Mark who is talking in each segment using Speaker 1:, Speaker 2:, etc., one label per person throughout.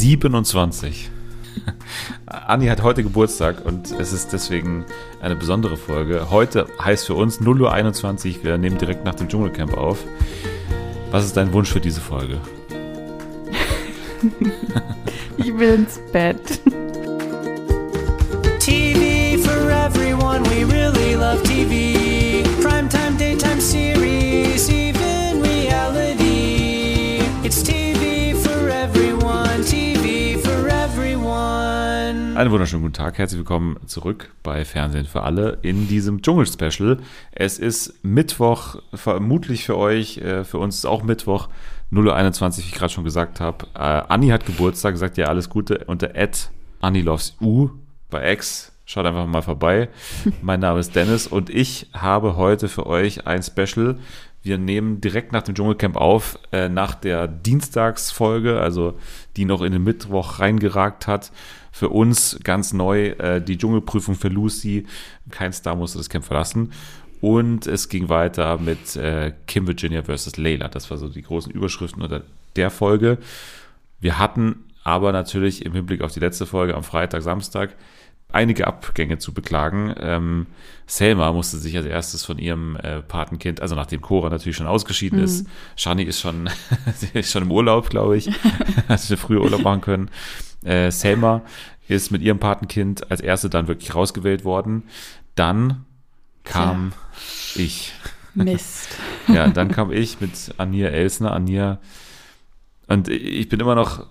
Speaker 1: 27. Anni hat heute Geburtstag und es ist deswegen eine besondere Folge. Heute heißt für uns 0 Uhr 21. Wir nehmen direkt nach dem Dschungelcamp auf. Was ist dein Wunsch für diese Folge?
Speaker 2: ich will ins Bett. TV for everyone, we really love TV. Primetime, daytime series, even
Speaker 1: Einen wunderschönen guten Tag, herzlich willkommen zurück bei Fernsehen für alle in diesem Dschungel-Special. Es ist Mittwoch, vermutlich für euch, äh, für uns ist auch Mittwoch. 0.21 wie ich gerade schon gesagt habe. Äh, Anni hat Geburtstag, sagt ja alles Gute unter Ed Anni Loves U bei X. Schaut einfach mal vorbei. Mein Name ist Dennis und ich habe heute für euch ein Special. Wir nehmen direkt nach dem Dschungelcamp auf, äh, nach der Dienstagsfolge, also die noch in den Mittwoch reingeragt hat. Für uns ganz neu äh, die Dschungelprüfung für Lucy. Kein Star musste das Camp verlassen. Und es ging weiter mit äh, Kim Virginia versus Layla. Das war so die großen Überschriften unter der Folge. Wir hatten aber natürlich im Hinblick auf die letzte Folge am Freitag, Samstag einige Abgänge zu beklagen. Ähm, Selma musste sich als erstes von ihrem äh, Patenkind, also nachdem Cora natürlich schon ausgeschieden mhm. ist, Shani ist schon, ist schon im Urlaub, glaube ich, hat sie früher Urlaub machen können. Äh, Selma ist mit ihrem Patenkind als erste dann wirklich rausgewählt worden. Dann kam ja. ich.
Speaker 2: Mist.
Speaker 1: ja, dann kam ich mit Ania Elsner. Ania. Und ich bin immer noch,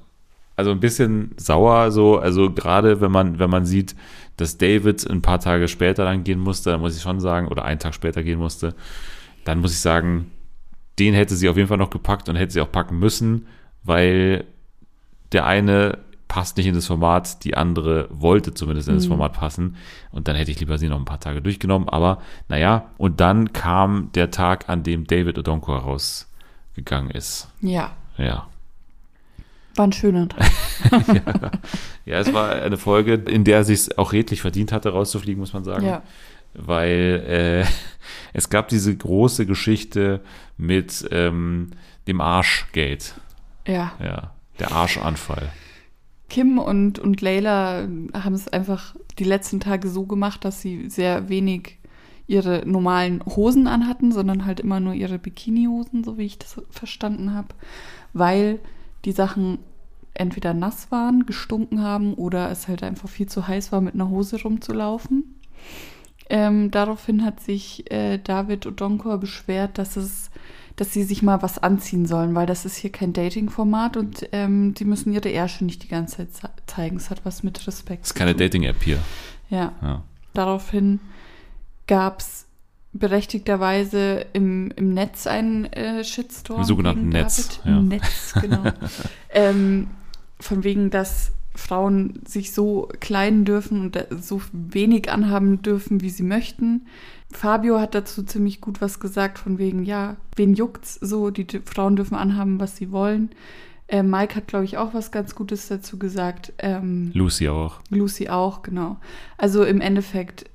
Speaker 1: also ein bisschen sauer, so, also gerade wenn man, wenn man sieht, dass David ein paar Tage später dann gehen musste, dann muss ich schon sagen, oder einen Tag später gehen musste, dann muss ich sagen, den hätte sie auf jeden Fall noch gepackt und hätte sie auch packen müssen, weil der eine passt nicht in das Format, die andere wollte zumindest in das mhm. Format passen. Und dann hätte ich lieber sie noch ein paar Tage durchgenommen. Aber naja, und dann kam der Tag, an dem David Odonko rausgegangen ist.
Speaker 2: Ja.
Speaker 1: Ja.
Speaker 2: War ein schöner Tag.
Speaker 1: ja. ja, es war eine Folge, in der er sich auch redlich verdient hatte, rauszufliegen, muss man sagen. Ja. Weil äh, es gab diese große Geschichte mit ähm, dem Arschgate.
Speaker 2: Ja.
Speaker 1: Ja, der Arschanfall.
Speaker 2: Kim und, und Layla haben es einfach die letzten Tage so gemacht, dass sie sehr wenig ihre normalen Hosen anhatten, sondern halt immer nur ihre Bikini-Hosen, so wie ich das verstanden habe, weil die Sachen entweder nass waren, gestunken haben oder es halt einfach viel zu heiß war, mit einer Hose rumzulaufen. Ähm, daraufhin hat sich äh, David Odonkor beschwert, dass es dass sie sich mal was anziehen sollen, weil das ist hier kein Dating-Format und ähm, die müssen ihre Ärsche nicht die ganze Zeit zeigen. Es hat was mit Respekt.
Speaker 1: Es ist keine Dating-App hier.
Speaker 2: Ja. ja. Daraufhin gab es berechtigterweise im, im Netz einen äh, Shitstorm.
Speaker 1: Im sogenannten Netz.
Speaker 2: Ja. Netz, genau. ähm, von wegen, dass Frauen sich so kleiden dürfen und so wenig anhaben dürfen, wie sie möchten. Fabio hat dazu ziemlich gut was gesagt, von wegen, ja, wen juckt's so, die Frauen dürfen anhaben, was sie wollen. Äh, Mike hat, glaube ich, auch was ganz Gutes dazu gesagt. Ähm,
Speaker 1: Lucy auch.
Speaker 2: Lucy auch, genau. Also im Endeffekt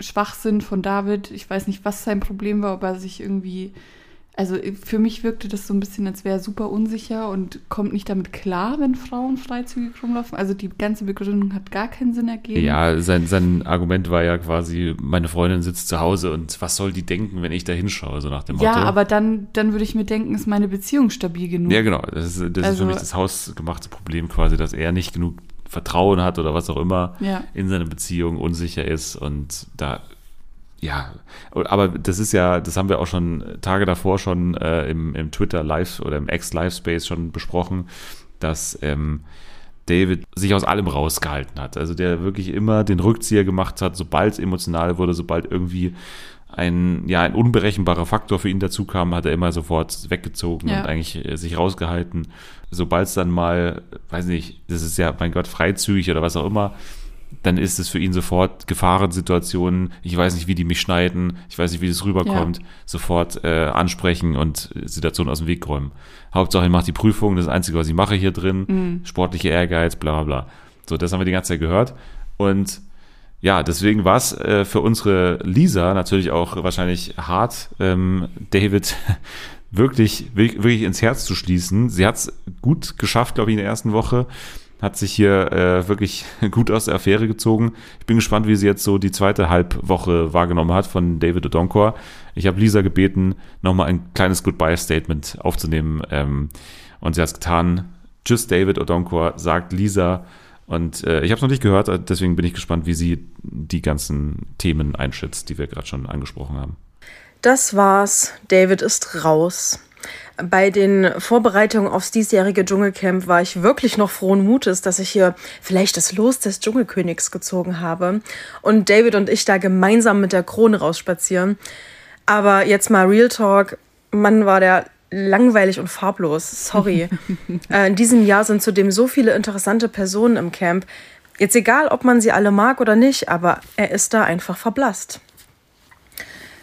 Speaker 2: Schwachsinn von David. Ich weiß nicht, was sein Problem war, ob er sich irgendwie also äh, für mich wirkte das so ein bisschen, als wäre er super unsicher und kommt nicht damit klar, wenn Frauen freizügig rumlaufen. Also die ganze Begründung hat gar keinen Sinn ergeben.
Speaker 1: Ja, sein, sein Argument war ja quasi, meine Freundin sitzt zu Hause und was soll die denken, wenn ich da hinschaue, so nach dem Motto.
Speaker 2: Ja, aber dann, dann würde ich mir denken, ist meine Beziehung stabil genug.
Speaker 1: Ja, genau. Das ist, das also, ist für mich das hausgemachte Problem quasi, dass er nicht genug Vertrauen hat oder was auch immer
Speaker 2: ja.
Speaker 1: in seiner Beziehung unsicher ist und da ja, aber das ist ja, das haben wir auch schon Tage davor schon äh, im, im Twitter Live oder im Ex-Live-Space schon besprochen, dass ähm, David sich aus allem rausgehalten hat. Also der wirklich immer den Rückzieher gemacht hat, sobald es emotional wurde, sobald irgendwie ein, ja, ein unberechenbarer Faktor für ihn dazu kam, hat er immer sofort weggezogen ja. und eigentlich äh, sich rausgehalten. Sobald es dann mal, weiß nicht, das ist ja, mein Gott, freizügig oder was auch immer, dann ist es für ihn sofort Gefahrensituationen. Ich weiß nicht, wie die mich schneiden. Ich weiß nicht, wie das rüberkommt. Ja. Sofort äh, ansprechen und Situationen aus dem Weg räumen. Hauptsache, ich mache die Prüfung. Das das Einzige, was ich mache hier drin. Mhm. Sportliche Ehrgeiz, bla bla bla. So, das haben wir die ganze Zeit gehört. Und ja, deswegen war es äh, für unsere Lisa natürlich auch wahrscheinlich hart, ähm, David wirklich, wirklich ins Herz zu schließen. Sie hat es gut geschafft, glaube ich, in der ersten Woche. Hat sich hier äh, wirklich gut aus der Affäre gezogen. Ich bin gespannt, wie sie jetzt so die zweite Halbwoche wahrgenommen hat von David Odonkor. Ich habe Lisa gebeten, nochmal ein kleines Goodbye-Statement aufzunehmen. Ähm, und sie hat es getan. Tschüss, David Odonkor, sagt Lisa. Und äh, ich habe es noch nicht gehört, deswegen bin ich gespannt, wie sie die ganzen Themen einschätzt, die wir gerade schon angesprochen haben.
Speaker 3: Das war's. David ist raus. Bei den Vorbereitungen aufs diesjährige Dschungelcamp war ich wirklich noch frohen Mutes, dass ich hier vielleicht das Los des Dschungelkönigs gezogen habe und David und ich da gemeinsam mit der Krone rausspazieren. Aber jetzt mal Real Talk. Mann, war der langweilig und farblos. Sorry. äh, in diesem Jahr sind zudem so viele interessante Personen im Camp. Jetzt egal, ob man sie alle mag oder nicht, aber er ist da einfach verblasst.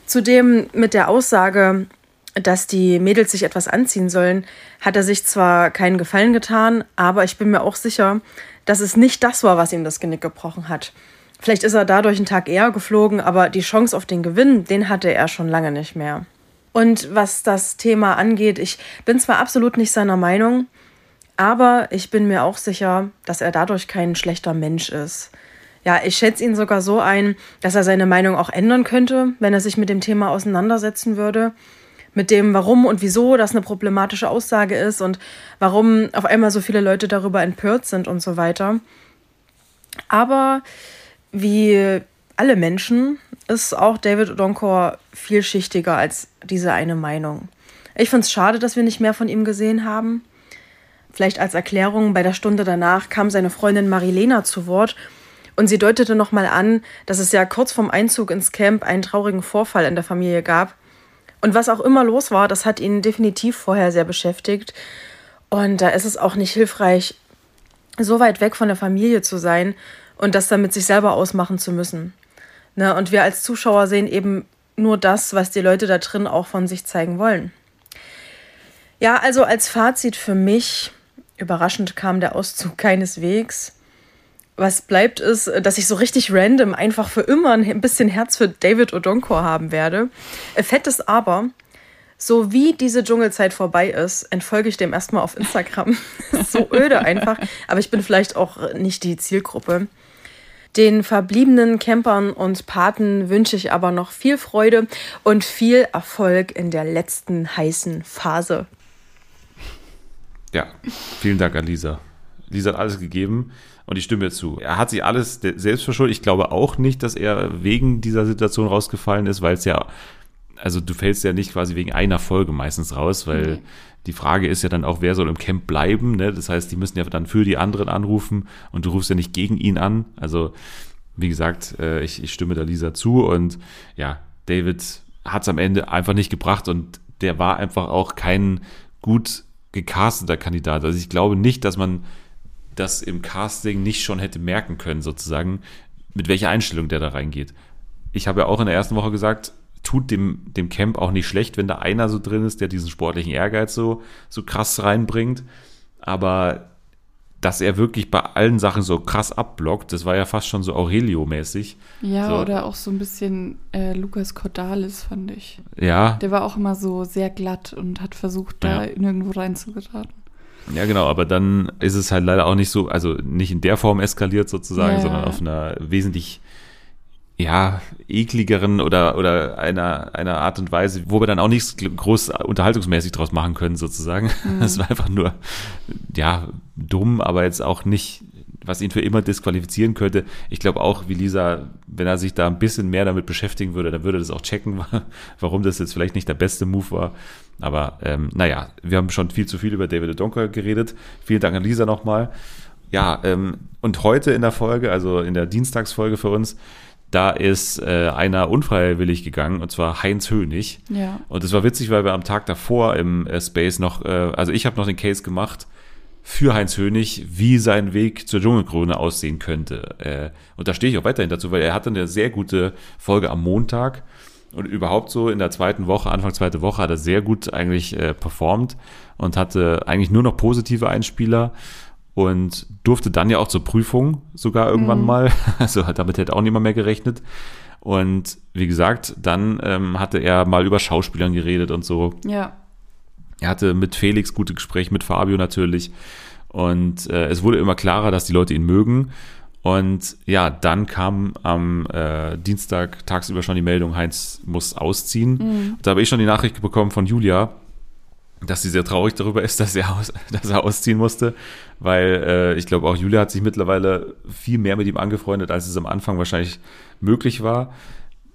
Speaker 3: Zudem mit der Aussage, dass die Mädels sich etwas anziehen sollen, hat er sich zwar keinen Gefallen getan, aber ich bin mir auch sicher, dass es nicht das war, was ihm das Genick gebrochen hat. Vielleicht ist er dadurch einen Tag eher geflogen, aber die Chance auf den Gewinn, den hatte er schon lange nicht mehr. Und was das Thema angeht, ich bin zwar absolut nicht seiner Meinung, aber ich bin mir auch sicher, dass er dadurch kein schlechter Mensch ist. Ja, ich schätze ihn sogar so ein, dass er seine Meinung auch ändern könnte, wenn er sich mit dem Thema auseinandersetzen würde. Mit dem, warum und wieso das eine problematische Aussage ist und warum auf einmal so viele Leute darüber empört sind und so weiter. Aber wie alle Menschen ist auch David Odonkor vielschichtiger als diese eine Meinung. Ich finde es schade, dass wir nicht mehr von ihm gesehen haben. Vielleicht als Erklärung, bei der Stunde danach kam seine Freundin Marilena zu Wort und sie deutete nochmal an, dass es ja kurz vorm Einzug ins Camp einen traurigen Vorfall in der Familie gab. Und was auch immer los war, das hat ihn definitiv vorher sehr beschäftigt. Und da ist es auch nicht hilfreich, so weit weg von der Familie zu sein und das dann mit sich selber ausmachen zu müssen. Ne? Und wir als Zuschauer sehen eben nur das, was die Leute da drin auch von sich zeigen wollen. Ja, also als Fazit für mich, überraschend kam der Auszug keineswegs was bleibt, ist, dass ich so richtig random einfach für immer ein bisschen Herz für David Odonkor haben werde. Fett ist aber, so wie diese Dschungelzeit vorbei ist, entfolge ich dem erstmal auf Instagram. so öde einfach, aber ich bin vielleicht auch nicht die Zielgruppe. Den verbliebenen Campern und Paten wünsche ich aber noch viel Freude und viel Erfolg in der letzten heißen Phase.
Speaker 1: Ja, vielen Dank an Lisa. Lisa hat alles gegeben. Und ich stimme zu. Er hat sich alles selbst verschuldet. Ich glaube auch nicht, dass er wegen dieser Situation rausgefallen ist, weil es ja, also du fällst ja nicht quasi wegen einer Folge meistens raus, weil mhm. die Frage ist ja dann auch, wer soll im Camp bleiben. Ne? Das heißt, die müssen ja dann für die anderen anrufen und du rufst ja nicht gegen ihn an. Also, wie gesagt, äh, ich, ich stimme da Lisa zu und ja, David hat es am Ende einfach nicht gebracht und der war einfach auch kein gut gecasteter Kandidat. Also ich glaube nicht, dass man das im Casting nicht schon hätte merken können, sozusagen, mit welcher Einstellung der da reingeht. Ich habe ja auch in der ersten Woche gesagt, tut dem, dem Camp auch nicht schlecht, wenn da einer so drin ist, der diesen sportlichen Ehrgeiz so, so krass reinbringt. Aber dass er wirklich bei allen Sachen so krass abblockt, das war ja fast schon so Aurelio-mäßig.
Speaker 2: Ja,
Speaker 1: so.
Speaker 2: oder auch so ein bisschen äh, Lukas Cordalis, fand ich.
Speaker 1: Ja.
Speaker 2: Der war auch immer so sehr glatt und hat versucht, da ja. nirgendwo reinzugeraten.
Speaker 1: Ja, genau, aber dann ist es halt leider auch nicht so, also nicht in der Form eskaliert sozusagen,
Speaker 2: Ja,
Speaker 1: sondern auf einer wesentlich ja, ekligeren oder, oder einer, einer Art und Weise, wo wir dann auch nichts groß unterhaltungsmäßig draus machen können, sozusagen. Es war einfach nur, ja, dumm, aber jetzt auch nicht, was ihn für immer disqualifizieren könnte. Ich glaube auch, wie Lisa, wenn er sich da ein bisschen mehr damit beschäftigen würde, dann würde er das auch checken, warum das jetzt vielleicht nicht der beste Move war. Aber ähm, naja, wir haben schon viel zu viel über David Donker geredet. Vielen Dank an Lisa nochmal. Ja, ähm, und heute in der Folge, also in der Dienstagsfolge für uns, da ist äh, einer unfreiwillig gegangen, und zwar Heinz Hönig.
Speaker 2: Ja.
Speaker 1: Und das war witzig, weil wir am Tag davor im äh, Space noch, äh, also ich habe noch den Case gemacht für Heinz Hönig, wie sein Weg zur Dschungelkrone aussehen könnte. Äh, und da stehe ich auch weiterhin dazu, weil er hatte eine sehr gute Folge am Montag. Und überhaupt so in der zweiten Woche, Anfang zweite Woche, hat er sehr gut eigentlich äh, performt und hatte eigentlich nur noch positive Einspieler und durfte dann ja auch zur Prüfung sogar irgendwann
Speaker 2: Mhm.
Speaker 1: mal. Also damit hätte auch niemand mehr gerechnet. Und wie gesagt, dann ähm, hatte er mal über Schauspielern geredet und so.
Speaker 2: Ja.
Speaker 1: Er hatte mit Felix gute Gespräche, mit Fabio natürlich. Und äh, es wurde immer klarer, dass die Leute ihn mögen. Und ja, dann kam am äh, Dienstag tagsüber schon die Meldung, Heinz muss ausziehen. Mhm. Da habe ich schon die Nachricht bekommen von Julia, dass sie sehr traurig darüber ist, dass er, aus, dass er ausziehen musste, weil äh, ich glaube auch Julia hat sich mittlerweile viel mehr mit ihm angefreundet, als es am Anfang wahrscheinlich möglich war.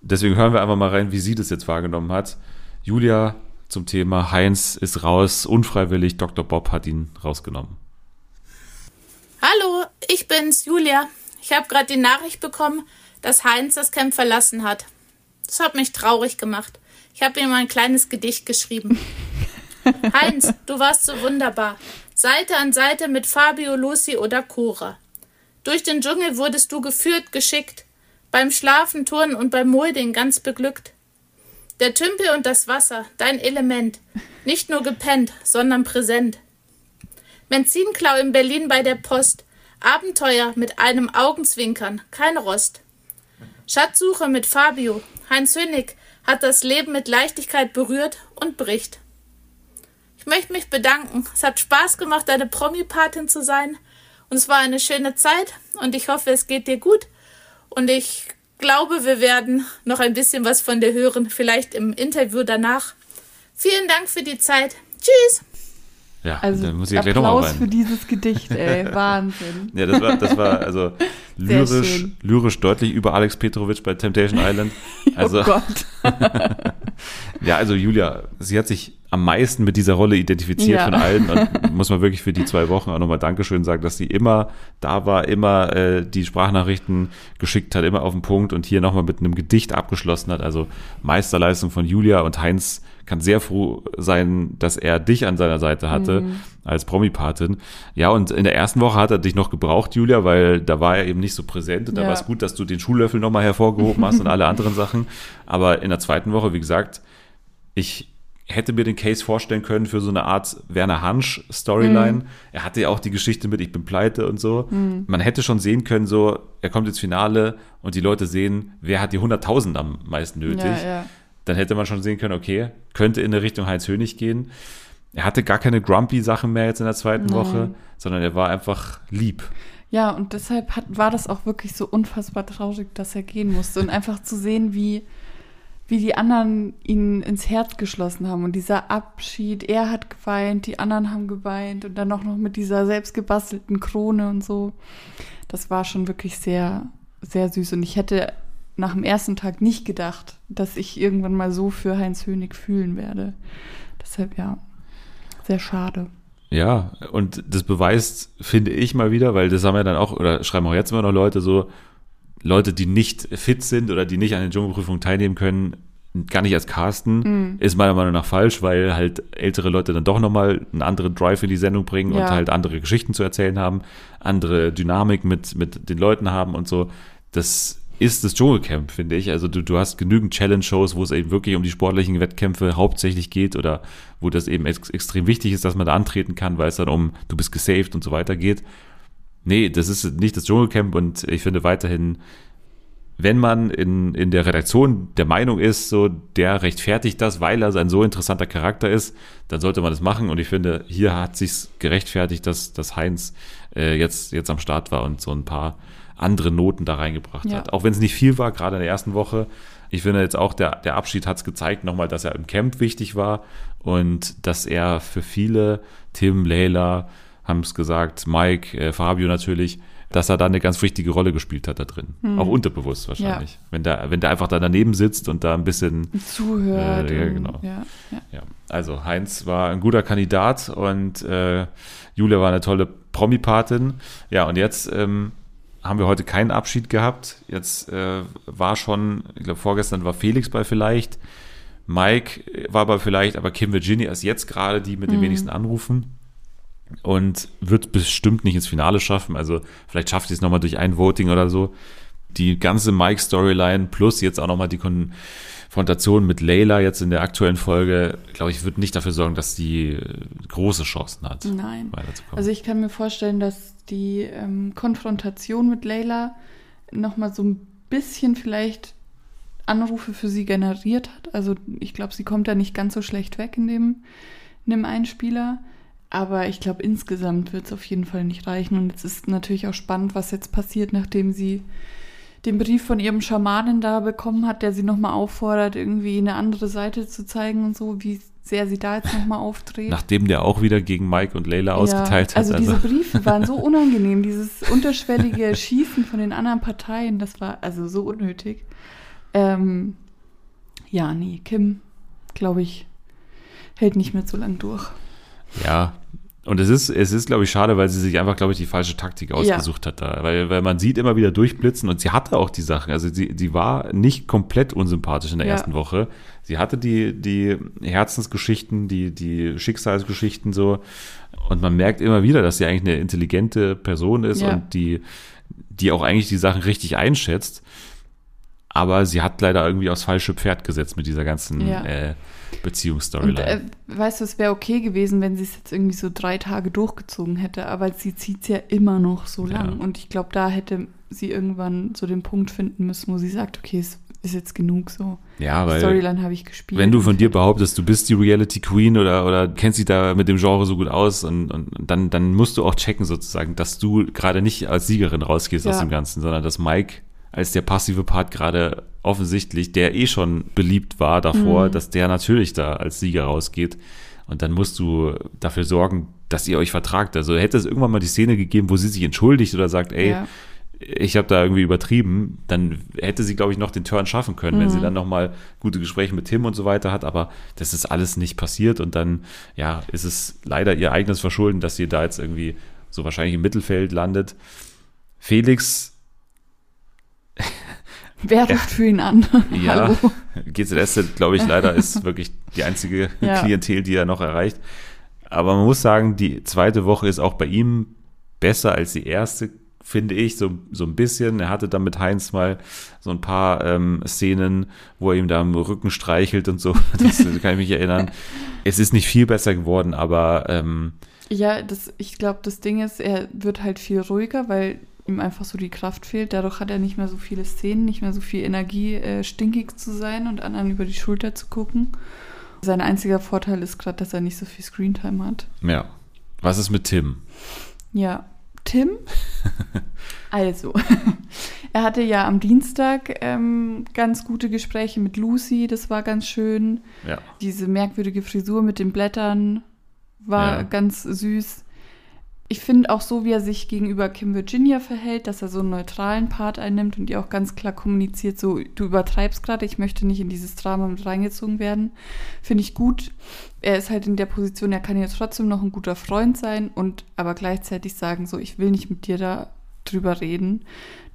Speaker 1: Deswegen hören wir einfach mal rein, wie sie das jetzt wahrgenommen hat. Julia zum Thema Heinz ist raus, unfreiwillig, Dr. Bob hat ihn rausgenommen.
Speaker 4: Hallo, ich bin's, Julia. Ich habe gerade die Nachricht bekommen, dass Heinz das Camp verlassen hat. Das hat mich traurig gemacht. Ich habe ihm ein kleines Gedicht geschrieben. Heinz, du warst so wunderbar. Seite an Seite mit Fabio, Lucy oder Cora. Durch den Dschungel wurdest du geführt, geschickt. Beim Schlafen, Turnen und beim Molding ganz beglückt. Der Tümpel und das Wasser, dein Element. Nicht nur gepennt, sondern präsent. Benzinklau in Berlin bei der Post. Abenteuer mit einem Augenzwinkern, kein Rost. Schatzsuche mit Fabio. Heinz Hönig hat das Leben mit Leichtigkeit berührt und bricht. Ich möchte mich bedanken. Es hat Spaß gemacht, deine Promi-Patin zu sein. Und es war eine schöne Zeit. Und ich hoffe, es geht dir gut. Und ich glaube, wir werden noch ein bisschen was von dir hören. Vielleicht im Interview danach. Vielen Dank für die Zeit. Tschüss.
Speaker 1: Ja,
Speaker 2: also dann muss ich Applaus gleich nochmal für dieses Gedicht, ey. Wahnsinn.
Speaker 1: ja, das war, das war also lyrisch, lyrisch deutlich über Alex Petrovic bei Temptation Island.
Speaker 2: Oh also, oh Gott.
Speaker 1: ja, also Julia, sie hat sich am meisten mit dieser Rolle identifiziert ja. von allen und muss man wirklich für die zwei Wochen auch nochmal Dankeschön sagen, dass sie immer da war, immer äh, die Sprachnachrichten geschickt hat, immer auf den Punkt und hier nochmal mit einem Gedicht abgeschlossen hat. Also Meisterleistung von Julia und Heinz kann sehr froh sein, dass er dich an seiner Seite hatte mhm. als Promi-Patin. Ja, und in der ersten Woche hat er dich noch gebraucht, Julia, weil da war er eben nicht so präsent. Und da war es gut, dass du den Schuhlöffel nochmal hervorgehoben hast und alle anderen Sachen. Aber in der zweiten Woche, wie gesagt, ich hätte mir den Case vorstellen können für so eine Art Werner Hansch Storyline. Mhm. Er hatte ja auch die Geschichte mit Ich bin pleite und so. Mhm. Man hätte schon sehen können, so, er kommt ins Finale und die Leute sehen, wer hat die 100.000 am meisten nötig. Ja, ja dann hätte man schon sehen können, okay, könnte in der Richtung Heinz Hönig gehen. Er hatte gar keine Grumpy-Sachen mehr jetzt in der zweiten Nein. Woche, sondern er war einfach lieb.
Speaker 2: Ja, und deshalb hat, war das auch wirklich so unfassbar traurig, dass er gehen musste. Und einfach zu sehen, wie, wie die anderen ihn ins Herz geschlossen haben. Und dieser Abschied, er hat geweint, die anderen haben geweint und dann auch noch mit dieser selbstgebastelten Krone und so. Das war schon wirklich sehr, sehr süß. Und ich hätte nach dem ersten Tag nicht gedacht, dass ich irgendwann mal so für Heinz Hönig fühlen werde. Deshalb ja, sehr schade.
Speaker 1: Ja, und das beweist, finde ich mal wieder, weil das haben ja dann auch, oder schreiben auch jetzt immer noch Leute so, Leute, die nicht fit sind oder die nicht an den Dschungelprüfungen teilnehmen können, gar nicht als Casten, mm. ist meiner Meinung nach falsch, weil halt ältere Leute dann doch nochmal einen anderen Drive in die Sendung bringen ja. und halt andere Geschichten zu erzählen haben, andere Dynamik mit, mit den Leuten haben und so. Das ist das Dschungelcamp, finde ich. Also du, du hast genügend Challenge-Shows, wo es eben wirklich um die sportlichen Wettkämpfe hauptsächlich geht oder wo das eben ex extrem wichtig ist, dass man da antreten kann, weil es dann um du bist gesaved und so weiter geht. Nee, das ist nicht das Dschungelcamp und ich finde weiterhin, wenn man in, in der Redaktion der Meinung ist, so der rechtfertigt das, weil er ein so interessanter Charakter ist, dann sollte man das machen und ich finde, hier hat sich's gerechtfertigt, dass, dass Heinz äh, jetzt, jetzt am Start war und so ein paar andere Noten da reingebracht ja. hat. Auch wenn es nicht viel war, gerade in der ersten Woche. Ich finde jetzt auch, der, der Abschied hat es gezeigt, nochmal, dass er im Camp wichtig war und dass er für viele, Tim, Leila, haben es gesagt, Mike, äh, Fabio natürlich, dass er da eine ganz wichtige Rolle gespielt hat da drin. Hm. Auch unterbewusst wahrscheinlich. Ja. Wenn, der, wenn der einfach da daneben sitzt und da ein bisschen
Speaker 2: zuhört.
Speaker 1: Äh, ja, genau. Ja, ja. Also Heinz war ein guter Kandidat und äh, Julia war eine tolle Promi-Patin. Ja, und jetzt ähm, haben wir heute keinen Abschied gehabt. Jetzt äh, war schon, ich glaube, vorgestern war Felix bei vielleicht. Mike war bei vielleicht, aber Kim Virginia ist jetzt gerade die mit den mhm. wenigsten Anrufen und wird bestimmt nicht ins Finale schaffen. Also vielleicht schafft sie es nochmal durch ein Voting oder so. Die ganze Mike-Storyline plus jetzt auch nochmal die Konfrontation mit Layla jetzt in der aktuellen Folge, glaube ich, wird nicht dafür sorgen, dass sie große Chancen hat,
Speaker 2: Nein. Also ich kann mir vorstellen, dass die ähm, Konfrontation mit Leila nochmal so ein bisschen vielleicht Anrufe für sie generiert hat. Also ich glaube, sie kommt da nicht ganz so schlecht weg in dem, nimm einen Spieler. Aber ich glaube, insgesamt wird es auf jeden Fall nicht reichen. Und es ist natürlich auch spannend, was jetzt passiert, nachdem sie den Brief von ihrem Schamanen da bekommen hat, der sie nochmal auffordert, irgendwie eine andere Seite zu zeigen und so, wie sehr sie da jetzt nochmal aufdreht.
Speaker 1: Nachdem der auch wieder gegen Mike und Layla ausgeteilt hat.
Speaker 2: Also, diese Briefe waren so unangenehm, dieses unterschwellige Schießen von den anderen Parteien, das war also so unnötig. Ähm, ja, nee, Kim, glaube ich, hält nicht mehr so lang durch.
Speaker 1: Ja, und es ist, es ist, glaube ich, schade, weil sie sich einfach, glaube ich, die falsche Taktik ausgesucht ja. hat da. Weil, weil man sieht immer wieder durchblitzen und sie hatte auch die Sachen. Also sie, sie war nicht komplett unsympathisch in der ja. ersten Woche. Sie hatte die, die Herzensgeschichten, die, die Schicksalsgeschichten so. Und man merkt immer wieder, dass sie eigentlich eine intelligente Person ist ja. und die, die auch eigentlich die Sachen richtig einschätzt. Aber sie hat leider irgendwie aufs falsche Pferd gesetzt mit dieser ganzen äh, Beziehungsstoryline. Äh,
Speaker 2: weißt du, es wäre okay gewesen, wenn sie es jetzt irgendwie so drei Tage durchgezogen hätte, aber sie zieht es ja immer noch so lang. Ja. Und ich glaube, da hätte sie irgendwann so den Punkt finden müssen, wo sie sagt, okay, es ist jetzt genug so.
Speaker 1: Ja, weil
Speaker 2: Storyline habe ich gespielt.
Speaker 1: Wenn du von dir behauptest, du bist die Reality Queen oder, oder kennst dich da mit dem Genre so gut aus und, und dann, dann musst du auch checken sozusagen, dass du gerade nicht als Siegerin rausgehst ja. aus dem Ganzen, sondern dass Mike als der passive Part gerade offensichtlich, der eh schon beliebt war davor, mhm. dass der natürlich da als Sieger rausgeht. Und dann musst du dafür sorgen, dass ihr euch vertragt. Also hätte es irgendwann mal die Szene gegeben, wo sie sich entschuldigt oder sagt, ey, ja. ich habe da irgendwie übertrieben, dann hätte sie, glaube ich, noch den Turn schaffen können, mhm. wenn sie mhm. dann nochmal gute Gespräche mit Tim und so weiter hat. Aber das ist alles nicht passiert und dann, ja, ist es leider ihr eigenes Verschulden, dass sie da jetzt irgendwie so wahrscheinlich im Mittelfeld landet. Felix
Speaker 2: Wer ruft für ihn an?
Speaker 1: Ja, GZS, glaube ich, leider ist wirklich die einzige ja. Klientel, die er noch erreicht. Aber man muss sagen, die zweite Woche ist auch bei ihm besser als die erste, finde ich, so, so ein bisschen. Er hatte da mit Heinz mal so ein paar ähm, Szenen, wo er ihm da am Rücken streichelt und so. Das kann ich mich erinnern. Es ist nicht viel besser geworden, aber ähm,
Speaker 2: ja, das, ich glaube, das Ding ist, er wird halt viel ruhiger, weil ihm einfach so die Kraft fehlt. Dadurch hat er nicht mehr so viele Szenen, nicht mehr so viel Energie, äh, stinkig zu sein und anderen über die Schulter zu gucken. Sein einziger Vorteil ist gerade, dass er nicht so viel Screentime hat.
Speaker 1: Ja. Was ist mit Tim?
Speaker 2: Ja, Tim? also, er hatte ja am Dienstag ähm, ganz gute Gespräche mit Lucy, das war ganz schön.
Speaker 1: Ja.
Speaker 2: Diese merkwürdige Frisur mit den Blättern war ja. ganz süß ich finde auch so, wie er sich gegenüber Kim Virginia verhält, dass er so einen neutralen Part einnimmt und ihr auch ganz klar kommuniziert, so, du übertreibst gerade, ich möchte nicht in dieses Drama mit reingezogen werden, finde ich gut. Er ist halt in der Position, er kann ja trotzdem noch ein guter Freund sein und aber gleichzeitig sagen, so, ich will nicht mit dir da drüber reden.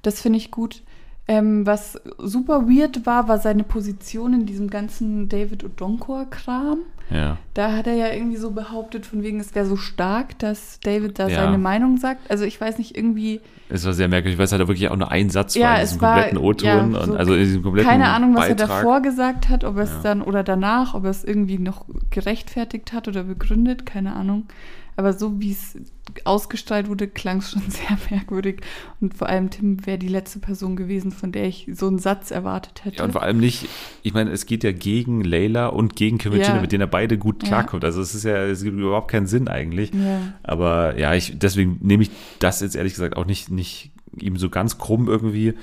Speaker 2: Das finde ich gut. Ähm, was super weird war, war seine Position in diesem ganzen David Odonkor-Kram.
Speaker 1: Ja.
Speaker 2: Da hat er ja irgendwie so behauptet, von wegen, es wäre so stark, dass David da ja. seine Meinung sagt. Also ich weiß nicht, irgendwie.
Speaker 1: Es war sehr merkwürdig, weil es halt wirklich auch nur ein Satz ja, war in diesem war, kompletten O-Ton. Ja, so also in diesem kompletten
Speaker 2: Keine Ahnung, was Beitrag. er davor gesagt hat, ob er es dann oder danach, ob er es irgendwie noch gerechtfertigt hat oder begründet, keine Ahnung. Aber so wie es ausgestrahlt wurde, klang es schon sehr merkwürdig. Und vor allem Tim wäre die letzte Person gewesen, von der ich so einen Satz erwartet hätte.
Speaker 1: Ja, und vor allem nicht, ich meine, es geht ja gegen Layla und gegen Kim ja. mit denen er beide gut klarkommt. Ja. Also es ist ja, es gibt überhaupt keinen Sinn eigentlich. Ja. Aber ja, ich, deswegen nehme ich das jetzt ehrlich gesagt auch nicht, nicht ihm so ganz krumm irgendwie,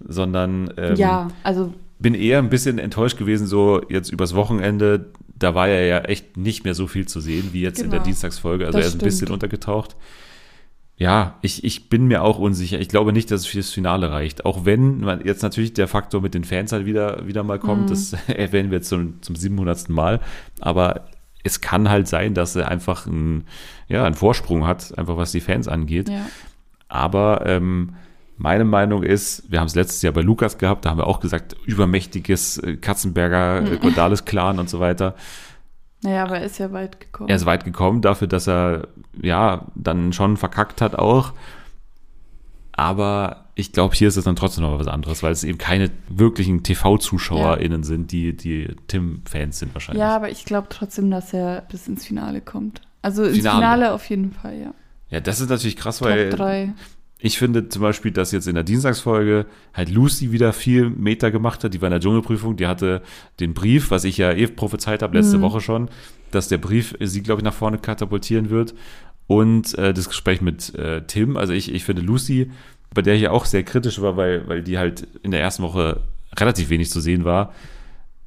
Speaker 1: sondern
Speaker 2: ähm, ja, also
Speaker 1: bin eher ein bisschen enttäuscht gewesen, so jetzt übers Wochenende, da war er ja echt nicht mehr so viel zu sehen wie jetzt genau. in der genau. Dienstagsfolge. Also das er ist ein bisschen untergetaucht. Ja, ich, ich bin mir auch unsicher. Ich glaube nicht, dass es für das Finale reicht. Auch wenn man jetzt natürlich der Faktor mit den Fans halt wieder, wieder mal kommt. Mhm. Das erwähnen wir jetzt zum, zum 700. Mal. Aber es kann halt sein, dass er einfach ein, ja, einen Vorsprung hat, einfach was die Fans angeht. Ja. Aber ähm, meine Meinung ist, wir haben es letztes Jahr bei Lukas gehabt, da haben wir auch gesagt, übermächtiges äh, Katzenberger, mhm. Gonzales-Clan und so weiter.
Speaker 2: Naja, aber er ist ja weit gekommen.
Speaker 1: Er ist weit gekommen dafür, dass er ja dann schon verkackt hat auch. Aber ich glaube, hier ist es dann trotzdem noch was anderes, weil es eben keine wirklichen TV-ZuschauerInnen ja. sind, die, die Tim-Fans sind wahrscheinlich.
Speaker 2: Ja, aber ich glaube trotzdem, dass er bis ins Finale kommt. Also ins Finale, Finale auf jeden Fall, ja.
Speaker 1: Ja, das ist natürlich krass, weil.
Speaker 2: Top 3
Speaker 1: ich finde zum Beispiel, dass jetzt in der Dienstagsfolge halt Lucy wieder viel Meter gemacht hat. Die war in der Dschungelprüfung, die hatte den Brief, was ich ja eh prophezeit habe letzte
Speaker 2: Mhm.
Speaker 1: Woche schon, dass der Brief sie, glaube ich, nach vorne katapultieren wird. Und äh, das Gespräch mit äh, Tim, also ich, ich finde Lucy, bei der ich ja auch sehr kritisch war, weil, weil die halt in der ersten Woche relativ wenig zu sehen war,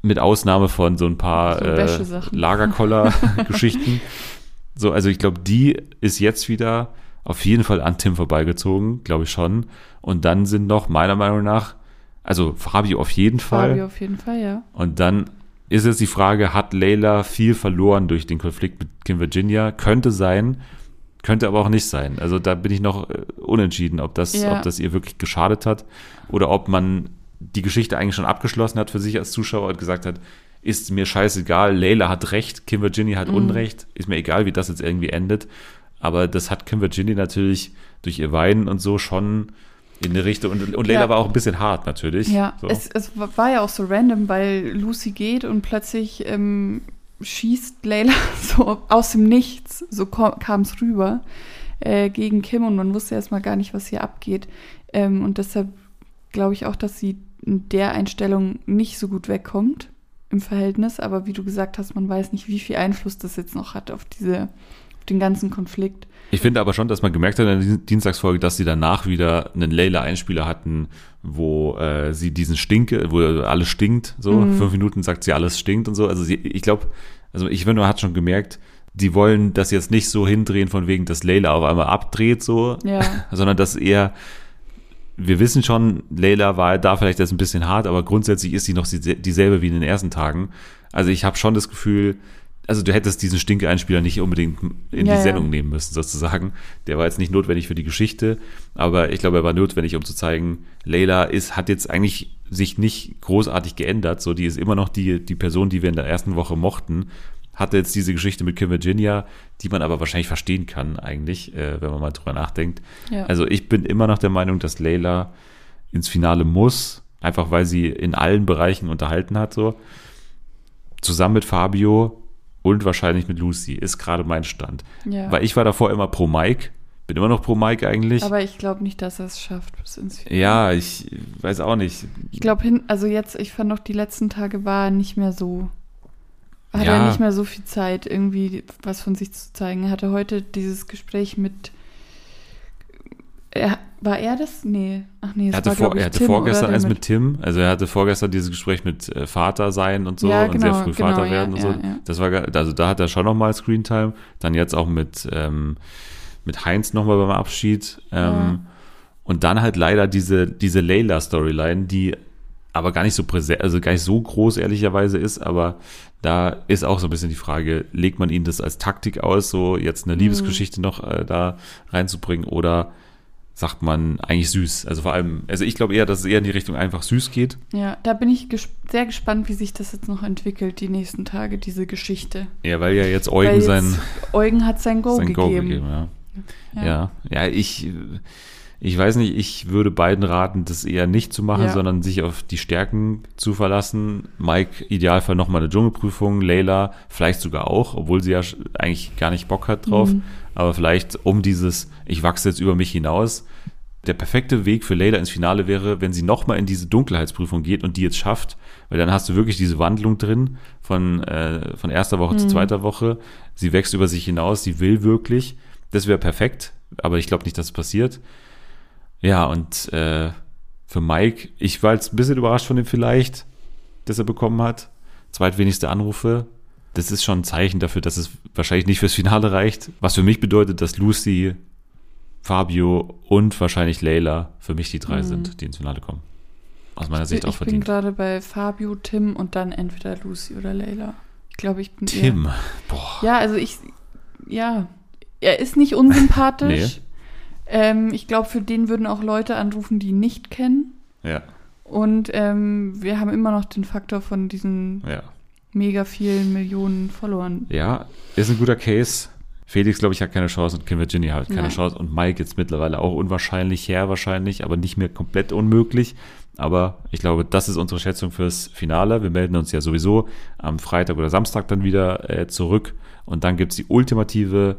Speaker 1: mit Ausnahme von so ein paar
Speaker 2: So
Speaker 1: äh. Lagerkoller-Geschichten. so, also ich glaube, die ist jetzt wieder auf jeden Fall an Tim vorbeigezogen, glaube ich schon. Und dann sind noch meiner Meinung nach, also Fabio auf jeden Fall.
Speaker 2: Fabio auf jeden Fall, ja.
Speaker 1: Und dann ist jetzt die Frage, hat Layla viel verloren durch den Konflikt mit Kim Virginia? Könnte sein, könnte aber auch nicht sein. Also da bin ich noch äh, unentschieden, ob das,
Speaker 2: Ja.
Speaker 1: ob das ihr wirklich geschadet hat oder ob man die Geschichte eigentlich schon abgeschlossen hat für sich als Zuschauer und gesagt hat, ist mir scheißegal, Layla hat recht, Kim Virginia
Speaker 2: Mhm.
Speaker 1: hat Unrecht, ist mir egal, wie das jetzt irgendwie endet. Aber das hat Kim Virginia natürlich durch ihr Weinen und so schon in eine Richtung. Und, und Layla
Speaker 2: Ja.
Speaker 1: war auch ein bisschen hart natürlich.
Speaker 2: Ja,
Speaker 1: so.
Speaker 2: es, es war ja auch so random, weil Lucy geht und plötzlich ähm, schießt Layla so aus dem Nichts, so kam es rüber, äh, gegen Kim und man wusste erstmal gar nicht, was hier abgeht. Ähm, und deshalb glaube ich auch, dass sie in der Einstellung nicht so gut wegkommt im Verhältnis. Aber wie du gesagt hast, man weiß nicht, wie viel Einfluss das jetzt noch hat auf diese, den ganzen Konflikt.
Speaker 1: Ich finde aber schon, dass man gemerkt hat in der Dienstagsfolge, dass sie danach wieder einen Layla-Einspieler hatten, wo äh, sie diesen Stinke, wo alles stinkt, so
Speaker 2: Mhm.
Speaker 1: fünf Minuten sagt sie, alles stinkt und so. Also sie, ich glaube, also ich finde, man hat schon gemerkt, die wollen das jetzt nicht so hindrehen von wegen, dass Layla auf einmal abdreht, so,
Speaker 2: Ja,
Speaker 1: sondern dass eher, wir wissen schon, Layla war da vielleicht jetzt ein bisschen hart, aber grundsätzlich ist sie noch die- dieselbe wie in den ersten Tagen. Also ich habe schon das Gefühl, also du hättest diesen Stinke-Einspieler nicht unbedingt in
Speaker 2: Ja,
Speaker 1: die
Speaker 2: ja.
Speaker 1: Sendung nehmen müssen, sozusagen. Der war jetzt nicht notwendig für die Geschichte, aber ich glaube, er war notwendig, um zu zeigen, Layla ist, hat jetzt eigentlich sich nicht großartig geändert. So, die ist immer noch die, die Person, die wir in der ersten Woche mochten. Hatte jetzt diese Geschichte mit Kim Virginia, die man aber wahrscheinlich verstehen kann, eigentlich, äh, wenn man mal drüber nachdenkt.
Speaker 2: ja.
Speaker 1: Also ich bin immer noch der Meinung, dass Layla ins Finale muss, einfach weil sie in allen Bereichen unterhalten hat, so. Zusammen mit Fabio und wahrscheinlich mit Lucy, ist gerade mein Stand.
Speaker 2: ja.
Speaker 1: Weil ich war davor immer pro Mike, bin immer noch pro Mike eigentlich.
Speaker 2: Aber ich glaube nicht, dass er es schafft bis ins Finale.
Speaker 1: ja, ich weiß auch nicht.
Speaker 2: Ich glaube, hin, also jetzt, ich fand noch, die letzten Tage war er nicht mehr so. Hat
Speaker 1: Ja.
Speaker 2: er nicht mehr so viel Zeit, irgendwie was von sich zu zeigen. Er hatte heute dieses Gespräch mit. Er, war er das? Nee. Ach nee, es
Speaker 1: Er hatte,
Speaker 2: war,
Speaker 1: vor,
Speaker 2: ich,
Speaker 1: er hatte
Speaker 2: Tim,
Speaker 1: vorgestern eins mit Tim, also er hatte vorgestern dieses Gespräch mit äh, Vater sein und so
Speaker 2: Ja,
Speaker 1: und sehr
Speaker 2: genau,
Speaker 1: früh
Speaker 2: genau,
Speaker 1: Vater
Speaker 2: ja,
Speaker 1: werden und so.
Speaker 2: ja, ja.
Speaker 1: Das war, also da hat er schon nochmal Screentime. Dann jetzt auch mit, ähm, mit Heinz nochmal beim Abschied. Ähm. Und dann halt leider diese, diese Layla-Storyline, die aber gar nicht so präsent, also gar nicht so groß ehrlicherweise ist, aber da ist auch so ein bisschen die Frage, legt man ihnen das als Taktik aus, so jetzt
Speaker 2: Mhm.
Speaker 1: eine Liebesgeschichte noch äh, da reinzubringen oder sagt man eigentlich süß? Also vor allem, also ich glaube eher, dass es eher in die Richtung einfach süß geht.
Speaker 2: Ja, da bin ich ges sehr gespannt, wie sich das jetzt noch entwickelt, die nächsten Tage, diese Geschichte.
Speaker 1: Ja, weil ja jetzt Eugen
Speaker 2: jetzt
Speaker 1: sein,
Speaker 2: Eugen hat sein Go
Speaker 1: sein
Speaker 2: gegeben.
Speaker 1: Go gegeben, ja. Ja, ja, ich, ich weiß nicht, ich würde beiden raten, das eher nicht zu machen,
Speaker 2: Ja.
Speaker 1: sondern sich auf die Stärken zu verlassen. Mike, Idealfall nochmal eine Dschungelprüfung, Layla vielleicht sogar auch, obwohl sie ja eigentlich gar nicht Bock hat drauf.
Speaker 2: Mhm.
Speaker 1: Aber vielleicht um dieses, ich wachse jetzt über mich hinaus. Der perfekte Weg für Layla ins Finale wäre, wenn sie nochmal in diese Dunkelheitsprüfung geht und die jetzt schafft, weil dann hast du wirklich diese Wandlung drin von, äh, von erster Woche zu zweiter Woche. Sie wächst über sich hinaus, sie will wirklich. Das wäre perfekt, aber ich glaube nicht, dass es passiert. Ja, und äh, für Mike, ich war jetzt ein bisschen überrascht von dem vielleicht, das er bekommen hat. Zweitwenigste Anrufe. Das ist schon ein Zeichen dafür, dass es wahrscheinlich nicht fürs Finale reicht. Was für mich bedeutet, dass Lucy, Fabio und wahrscheinlich Layla für mich die drei sind, die ins Finale kommen. Aus meiner Sicht auch
Speaker 2: ich bin
Speaker 1: verdient.
Speaker 2: gerade bei Fabio, Tim und dann entweder Lucy oder Layla. Ich glaube, ich bin eher-
Speaker 1: Tim. Boah.
Speaker 2: Ja, also ich, ja, er ist nicht unsympathisch. ähm, ich glaube, für den würden auch Leute anrufen, die ihn nicht kennen.
Speaker 1: Ja,
Speaker 2: Und ähm, wir haben immer noch den Faktor von diesen
Speaker 1: ja.
Speaker 2: Mega vielen Millionen Followern.
Speaker 1: Ja, ist ein guter Case. Felix, glaube ich, hat keine Chance und Kim Virginia hat keine
Speaker 2: Nein.
Speaker 1: Chance. Und Mike jetzt mittlerweile auch unwahrscheinlich her, wahrscheinlich, aber nicht mehr komplett unmöglich. Aber ich glaube, das ist unsere Schätzung fürs Finale. Wir melden uns ja sowieso am Freitag oder Samstag dann wieder äh, zurück. Und dann gibt es die ultimative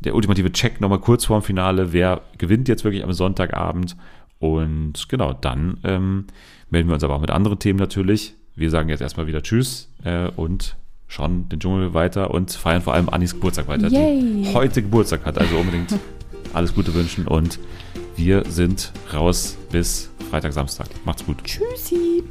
Speaker 1: der ultimative Check nochmal kurz vorm Finale. Wer gewinnt jetzt wirklich am Sonntagabend? Und genau, dann ähm, melden wir uns aber auch mit anderen Themen natürlich. Wir sagen jetzt erstmal wieder Tschüss äh, und schauen den Dschungel weiter und feiern vor allem Annis Geburtstag weiter,
Speaker 2: Yay.
Speaker 1: die heute Geburtstag hat. Also unbedingt alles Gute wünschen und wir sind raus bis Freitag, Samstag. Macht's gut.
Speaker 2: Tschüssi.